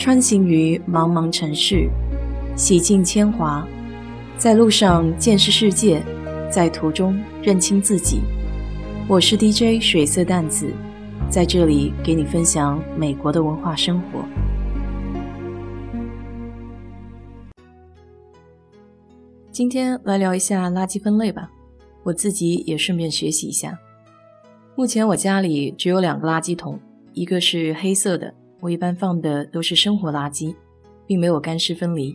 穿行于茫茫城市，洗尽铅华，在路上见识世界，在途中认清自己。我是 DJ 水色淡子，在这里给你分享美国的文化生活。今天来聊一下垃圾分类吧，我自己也顺便学习一下。目前我家里只有两个垃圾桶，一个是黑色的。我一般放的都是生活垃圾，并没有干湿分离。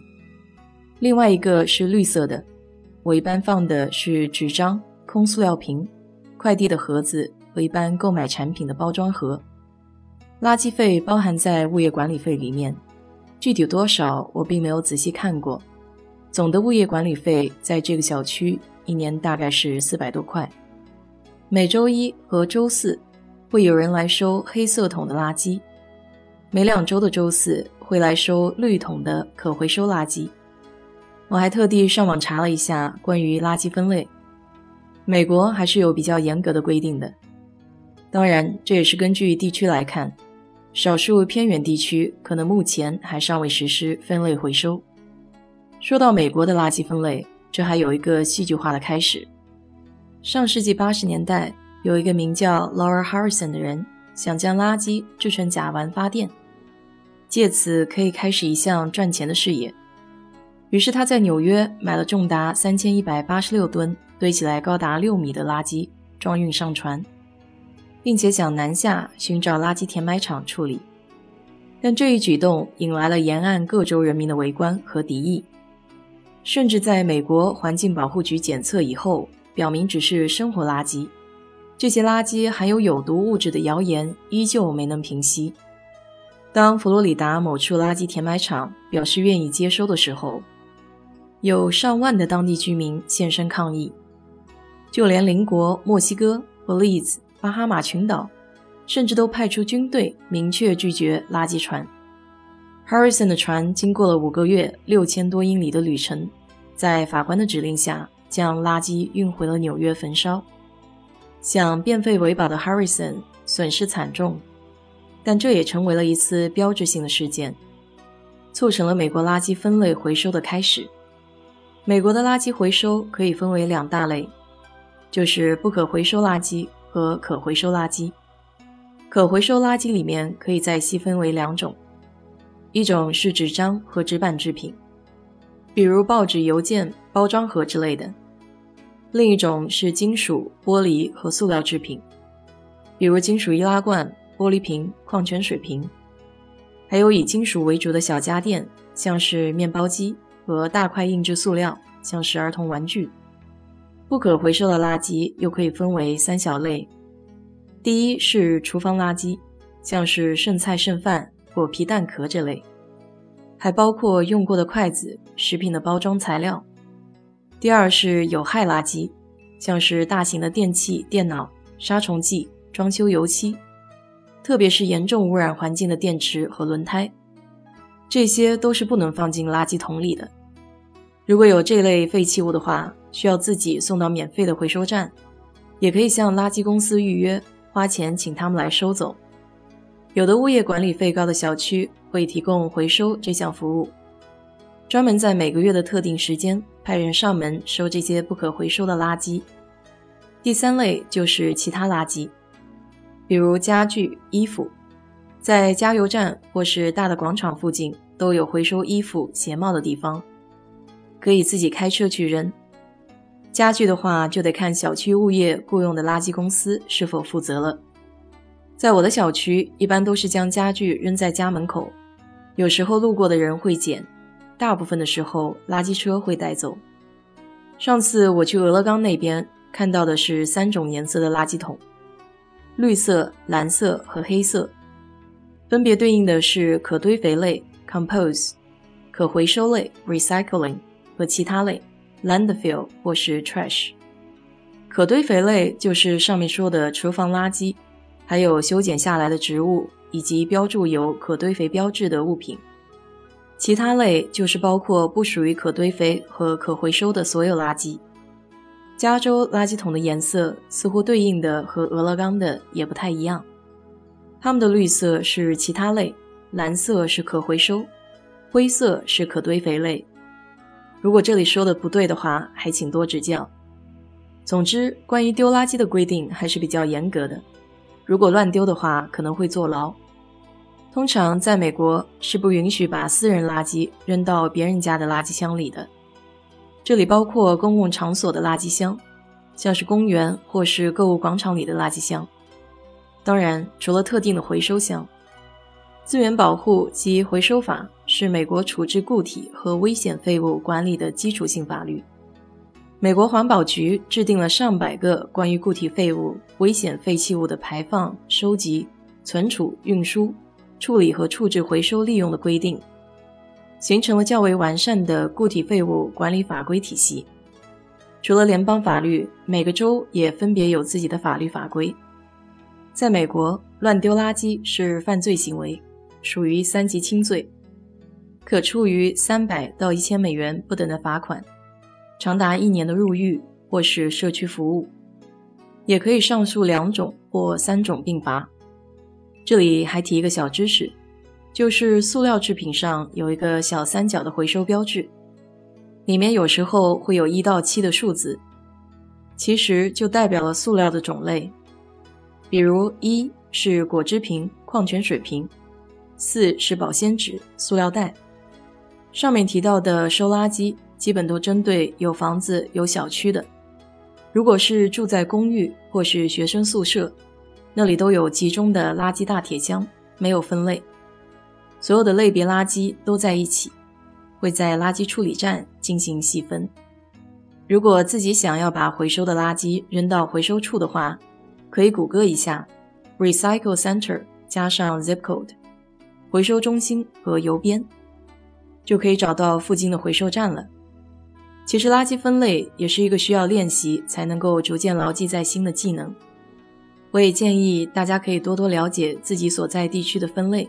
另外一个是绿色的，我一般放的是纸张、空塑料瓶、快递的盒子和一般购买产品的包装盒。垃圾费包含在物业管理费里面，具体多少我并没有仔细看过。总的物业管理费在这个小区一年大概是四百多块。每周一和周四会有人来收黑色桶的垃圾。每两周的周四会来收绿桶的可回收垃圾。我还特地上网查了一下关于垃圾分类，美国还是有比较严格的规定的。当然，这也是根据地区来看，少数偏远地区可能目前还尚未实施分类回收。说到美国的垃圾分类，这还有一个戏剧化的开始。上世纪八十年代，有一个名叫 Laura Harrison 的人。想将垃圾制成甲烷发电，借此可以开始一项赚钱的事业。于是他在纽约买了重达三千一百八十六吨、堆起来高达六米的垃圾，装运上船，并且想南下寻找垃圾填埋场处理。但这一举动引来了沿岸各州人民的围观和敌意，甚至在美国环境保护局检测以后，表明只是生活垃圾。这些垃圾含有有毒物质的谣言依旧没能平息。当佛罗里达某处垃圾填埋场表示愿意接收的时候，有上万的当地居民现身抗议。就连邻国墨西哥、Belize、巴哈马群岛，甚至都派出军队明确拒绝垃圾船。Harrison 的船经过了五个月、六千多英里的旅程，在法官的指令下，将垃圾运回了纽约焚烧。想变废为宝的 Harrison 损失惨重，但这也成为了一次标志性的事件，促成了美国垃圾分类回收的开始。美国的垃圾回收可以分为两大类，就是不可回收垃圾和可回收垃圾。可回收垃圾里面可以再细分为两种，一种是纸张和纸板制品，比如报纸、邮件、包装盒之类的。另一种是金属、玻璃和塑料制品，比如金属易拉罐、玻璃瓶、矿泉水瓶，还有以金属为主的小家电，像是面包机和大块硬质塑料，像是儿童玩具。不可回收的垃圾又可以分为三小类：第一是厨房垃圾，像是剩菜剩饭、果皮蛋壳这类，还包括用过的筷子、食品的包装材料。第二是有害垃圾，像是大型的电器、电脑、杀虫剂、装修油漆，特别是严重污染环境的电池和轮胎，这些都是不能放进垃圾桶里的。如果有这类废弃物的话，需要自己送到免费的回收站，也可以向垃圾公司预约，花钱请他们来收走。有的物业管理费高的小区会提供回收这项服务。专门在每个月的特定时间派人上门收这些不可回收的垃圾。第三类就是其他垃圾，比如家具、衣服，在加油站或是大的广场附近都有回收衣服、鞋帽的地方，可以自己开车去扔。家具的话，就得看小区物业雇佣的垃圾公司是否负责了。在我的小区，一般都是将家具扔在家门口，有时候路过的人会捡。大部分的时候，垃圾车会带走。上次我去俄勒冈那边看到的是三种颜色的垃圾桶：绿色、蓝色和黑色，分别对应的是可堆肥类 （compose）、可回收类 （recycling） 和其他类 （landfill） 或是 trash。可堆肥类就是上面说的厨房垃圾，还有修剪下来的植物以及标注有可堆肥标志的物品。其他类就是包括不属于可堆肥和可回收的所有垃圾。加州垃圾桶的颜色似乎对应的和俄勒冈的也不太一样，它们的绿色是其他类蓝色是可回收，灰色是可堆肥类。如果这里说的不对的话，还请多指教。总之，关于丢垃圾的规定还是比较严格的，如果乱丢的话，可能会坐牢。通常在美国是不允许把私人垃圾扔到别人家的垃圾箱里的，这里包括公共场所的垃圾箱，像是公园或是购物广场里的垃圾箱。当然，除了特定的回收箱，资源保护及回收法是美国处置固体和危险废物管理的基础性法律。美国环保局制定了上百个关于固体废物、危险废弃物的排放、收集、存储、运输。处理和处置回收利用的规定，形成了较为完善的固体废物管理法规体系。除了联邦法律，每个州也分别有自己的法律法规。在美国，乱丢垃圾是犯罪行为，属于三级轻罪，可处于三百到一千美元不等的罚款，长达一年的入狱或是社区服务，也可以上诉两种或三种并罚。这里还提一个小知识，就是塑料制品上有一个小三角的回收标志，里面有时候会有一到七的数字，其实就代表了塑料的种类。比如一是果汁瓶、矿泉水瓶，四是保鲜纸、塑料袋。上面提到的收垃圾基本都针对有房子、有小区的，如果是住在公寓或是学生宿舍。那里都有集中的垃圾大铁箱，没有分类，所有的类别垃圾都在一起，会在垃圾处理站进行细分。如果自己想要把回收的垃圾扔到回收处的话，可以谷歌一下 “recycle center” 加上 zip code 回收中心和邮编，就可以找到附近的回收站了。其实垃圾分类也是一个需要练习才能够逐渐牢记在心的技能。我也建议大家可以多多了解自己所在地区的分类，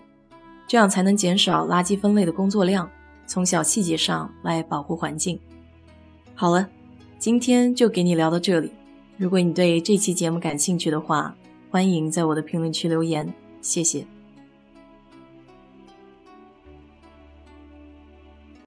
这样才能减少垃圾分类的工作量，从小细节上来保护环境。好了，今天就给你聊到这里。如果你对这期节目感兴趣的话，欢迎在我的评论区留言，谢谢。